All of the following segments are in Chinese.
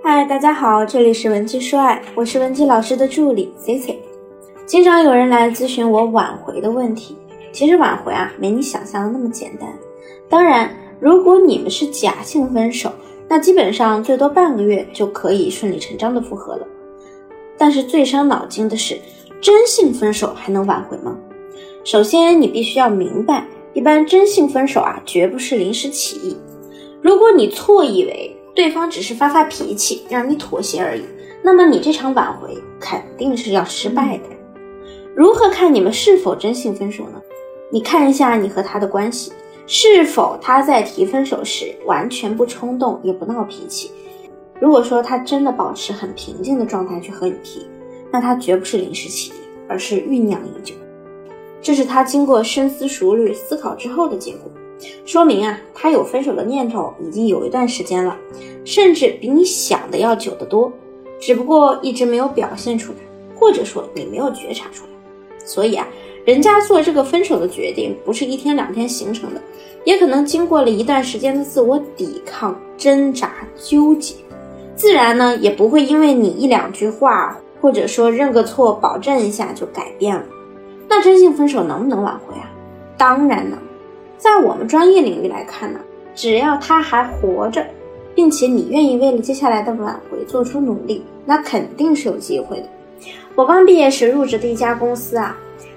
嗨，大家好，这里是文姬说爱，我是文姬老师的助理 Cici。经常有人来咨询我挽回的问题，其实挽回啊，没你想象的那么简单。当然，如果你们是假性分手，那基本上最多半个月就可以顺理成章的复合了。但是最伤脑筋的是，真性分手还能挽回吗？首先，你必须要明白，一般真性分手啊，绝不是临时起意。如果你错以为对方只是发发脾气，让你妥协而已，那么你这场挽回肯定是要失败的。如何看你们是否真性分手呢？你看一下你和他的关系，是否他在提分手时完全不冲动也不闹脾气？如果说他真的保持很平静的状态去和你提，那他绝不是临时起意，而是酝酿已久，这是他经过深思熟虑思考之后的结果。说明啊，他有分手的念头已经有一段时间了，甚至比你想的要久得多，只不过一直没有表现出来，或者说你没有觉察出来。所以啊，人家做这个分手的决定不是一天两天形成的，也可能经过了一段时间的自我抵抗、挣扎、纠结，自然呢也不会因为你一两句话，或者说认个错、保证一下就改变了。那真性分手能不能挽回啊？当然能。在我们专业领域来看呢，只要他还活着，并且你愿意为了接下来的挽回做出努力，那肯定是有机会的。我刚毕业时入职的一家公司啊，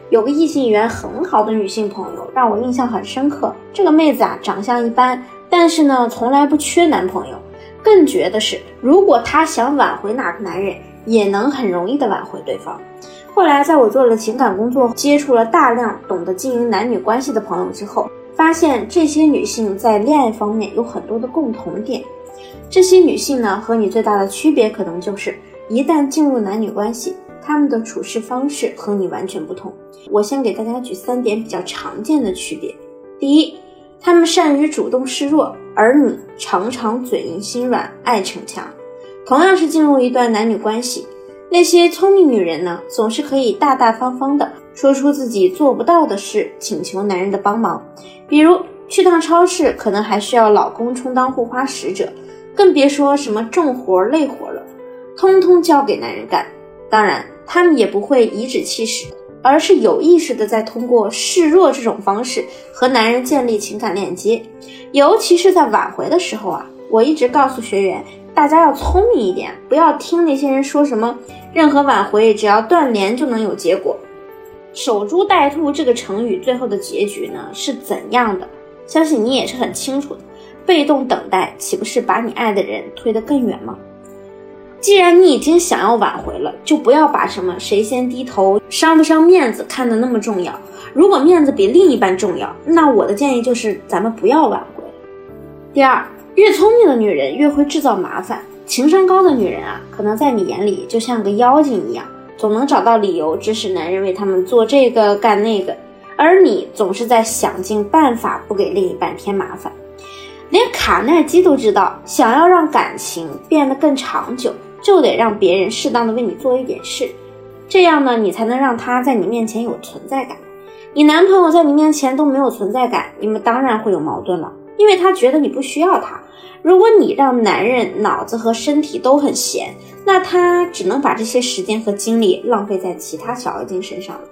有个异性缘很好的女性朋友，让我印象很深刻。这个妹子啊，长相一般，但是呢，从来不缺男朋友。更绝的是，如果她想挽回哪个男人，也能很容易的挽回对方。后来，在我做了情感工作，接触了大量懂得经营男女关系的朋友之后。发现这些女性在恋爱方面有很多的共同点，这些女性呢和你最大的区别可能就是一旦进入男女关系，她们的处事方式和你完全不同。我先给大家举三点比较常见的区别：第一，她们善于主动示弱，而你常常嘴硬心软，爱逞强。同样是进入一段男女关系，那些聪明女人呢总是可以大大方方的说出自己做不到的事，请求男人的帮忙。比如去趟超市，可能还需要老公充当护花使者，更别说什么重活累活了，通通交给男人干。当然，他们也不会颐指气使，而是有意识的在通过示弱这种方式和男人建立情感链接。尤其是在挽回的时候啊，我一直告诉学员，大家要聪明一点，不要听那些人说什么任何挽回只要断联就能有结果。守株待兔这个成语最后的结局呢是怎样的？相信你也是很清楚的。被动等待岂不是把你爱的人推得更远吗？既然你已经想要挽回了，就不要把什么谁先低头、伤不伤面子看得那么重要。如果面子比另一半重要，那我的建议就是咱们不要挽回。第二，越聪明的女人越会制造麻烦，情商高的女人啊，可能在你眼里就像个妖精一样。总能找到理由指使男人为他们做这个干那个，而你总是在想尽办法不给另一半添麻烦。连卡耐基都知道，想要让感情变得更长久，就得让别人适当的为你做一点事，这样呢，你才能让他在你面前有存在感。你男朋友在你面前都没有存在感，你们当然会有矛盾了，因为他觉得你不需要他。如果你让男人脑子和身体都很闲，那他只能把这些时间和精力浪费在其他小妖精身上了。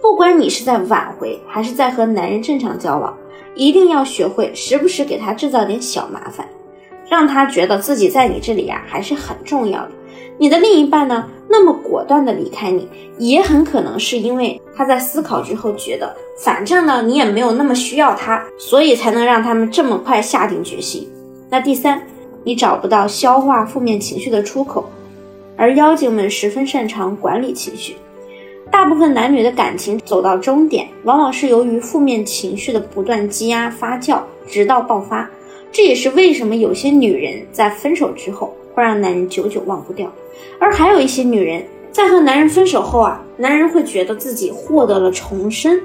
不管你是在挽回还是在和男人正常交往，一定要学会时不时给他制造点小麻烦，让他觉得自己在你这里呀还是很重要的。你的另一半呢，那么果断的离开你，也很可能是因为他在思考之后觉得，反正呢你也没有那么需要他，所以才能让他们这么快下定决心。那第三。你找不到消化负面情绪的出口，而妖精们十分擅长管理情绪。大部分男女的感情走到终点，往往是由于负面情绪的不断积压发酵，直到爆发。这也是为什么有些女人在分手之后会让男人久久忘不掉，而还有一些女人在和男人分手后啊，男人会觉得自己获得了重生，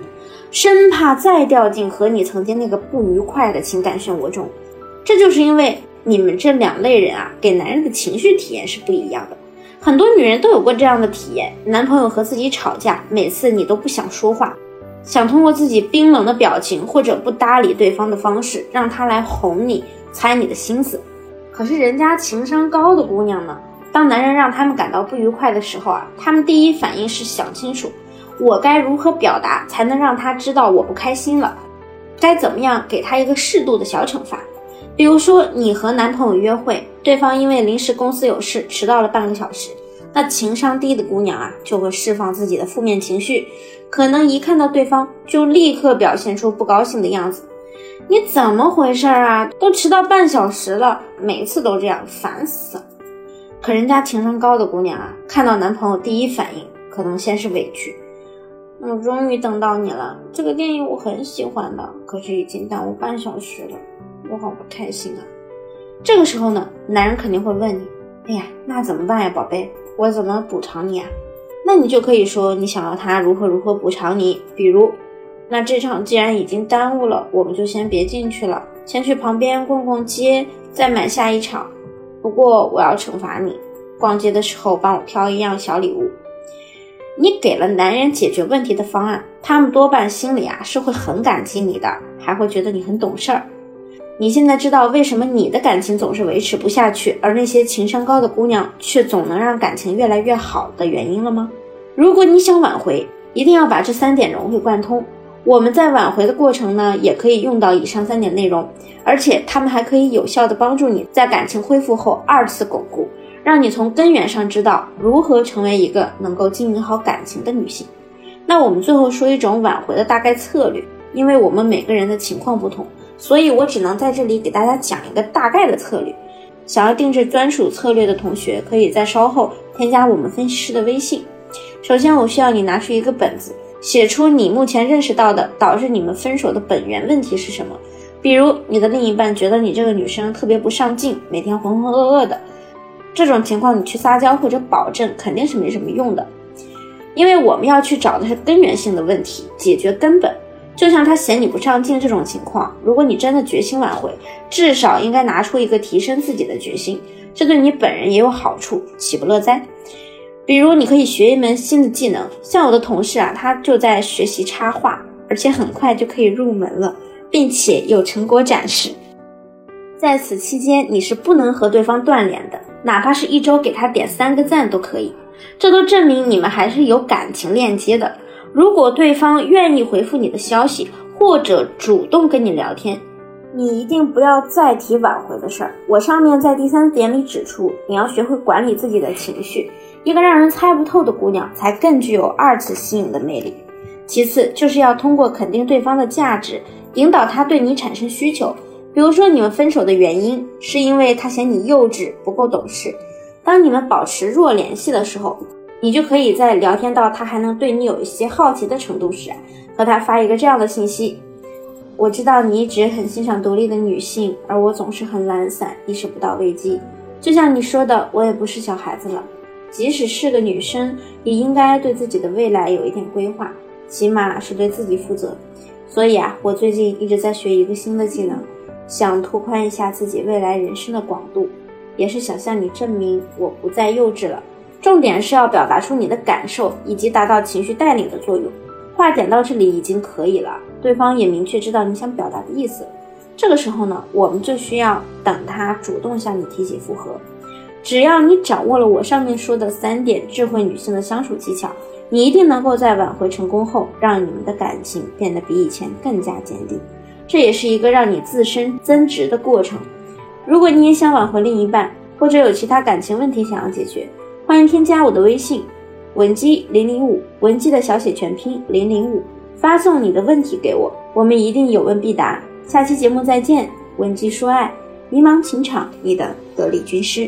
生怕再掉进和你曾经那个不愉快的情感漩涡中。这就是因为。你们这两类人啊，给男人的情绪体验是不一样的。很多女人都有过这样的体验：男朋友和自己吵架，每次你都不想说话，想通过自己冰冷的表情或者不搭理对方的方式，让他来哄你、猜你的心思。可是人家情商高的姑娘呢？当男人让他们感到不愉快的时候啊，他们第一反应是想清楚，我该如何表达才能让他知道我不开心了，该怎么样给他一个适度的小惩罚。比如说，你和男朋友约会，对方因为临时公司有事迟到了半个小时，那情商低的姑娘啊，就会释放自己的负面情绪，可能一看到对方就立刻表现出不高兴的样子。你怎么回事啊？都迟到半小时了，每次都这样，烦死了。可人家情商高的姑娘啊，看到男朋友第一反应可能先是委屈，我终于等到你了。这个电影我很喜欢的，可是已经耽误半小时了，我好不开心啊。这个时候呢，男人肯定会问你，哎呀，那怎么办呀，宝贝？我怎么补偿你啊？那你就可以说你想要他如何如何补偿你，比如，那这场既然已经耽误了，我们就先别进去了，先去旁边逛逛街，再买下一场。不过我要惩罚你，逛街的时候帮我挑一样小礼物。你给了男人解决问题的方案，他们多半心里啊是会很感激你的，还会觉得你很懂事儿。你现在知道为什么你的感情总是维持不下去，而那些情商高的姑娘却总能让感情越来越好的原因了吗？如果你想挽回，一定要把这三点融会贯通。我们在挽回的过程呢，也可以用到以上三点内容，而且他们还可以有效的帮助你在感情恢复后二次巩固，让你从根源上知道如何成为一个能够经营好感情的女性。那我们最后说一种挽回的大概策略，因为我们每个人的情况不同，所以我只能在这里给大家讲一个大概的策略。想要定制专属策略的同学，可以在稍后添加我们分析师的微信。首先，我需要你拿出一个本子。写出你目前认识到的导致你们分手的本源问题是什么？比如你的另一半觉得你这个女生特别不上进，每天浑浑噩噩的，这种情况你去撒娇或者保证肯定是没什么用的，因为我们要去找的是根源性的问题，解决根本。就像他嫌你不上进这种情况，如果你真的决心挽回，至少应该拿出一个提升自己的决心，这对你本人也有好处，岂不乐哉？比如，你可以学一门新的技能，像我的同事啊，他就在学习插画，而且很快就可以入门了，并且有成果展示。在此期间，你是不能和对方断联的，哪怕是一周给他点三个赞都可以，这都证明你们还是有感情链接的。如果对方愿意回复你的消息，或者主动跟你聊天，你一定不要再提挽回的事儿。我上面在第三点里指出，你要学会管理自己的情绪。一个让人猜不透的姑娘，才更具有二次吸引的魅力。其次，就是要通过肯定对方的价值，引导他对你产生需求。比如说，你们分手的原因是因为他嫌你幼稚、不够懂事。当你们保持弱联系的时候，你就可以在聊天到他还能对你有一些好奇的程度时，和他发一个这样的信息：我知道你一直很欣赏独立的女性，而我总是很懒散，意识不到危机。就像你说的，我也不是小孩子了。即使是个女生，也应该对自己的未来有一点规划，起码是对自己负责。所以啊，我最近一直在学一个新的技能，想拓宽一下自己未来人生的广度，也是想向你证明我不再幼稚了。重点是要表达出你的感受，以及达到情绪带领的作用。话讲到这里已经可以了，对方也明确知道你想表达的意思。这个时候呢，我们就需要等他主动向你提起复合。只要你掌握了我上面说的三点智慧女性的相处技巧，你一定能够在挽回成功后，让你们的感情变得比以前更加坚定。这也是一个让你自身增值的过程。如果你也想挽回另一半，或者有其他感情问题想要解决，欢迎添加我的微信文姬零零五，文姬的小写全拼零零五，发送你的问题给我，我们一定有问必答。下期节目再见，文姬说爱，迷茫情场，你的得力军师。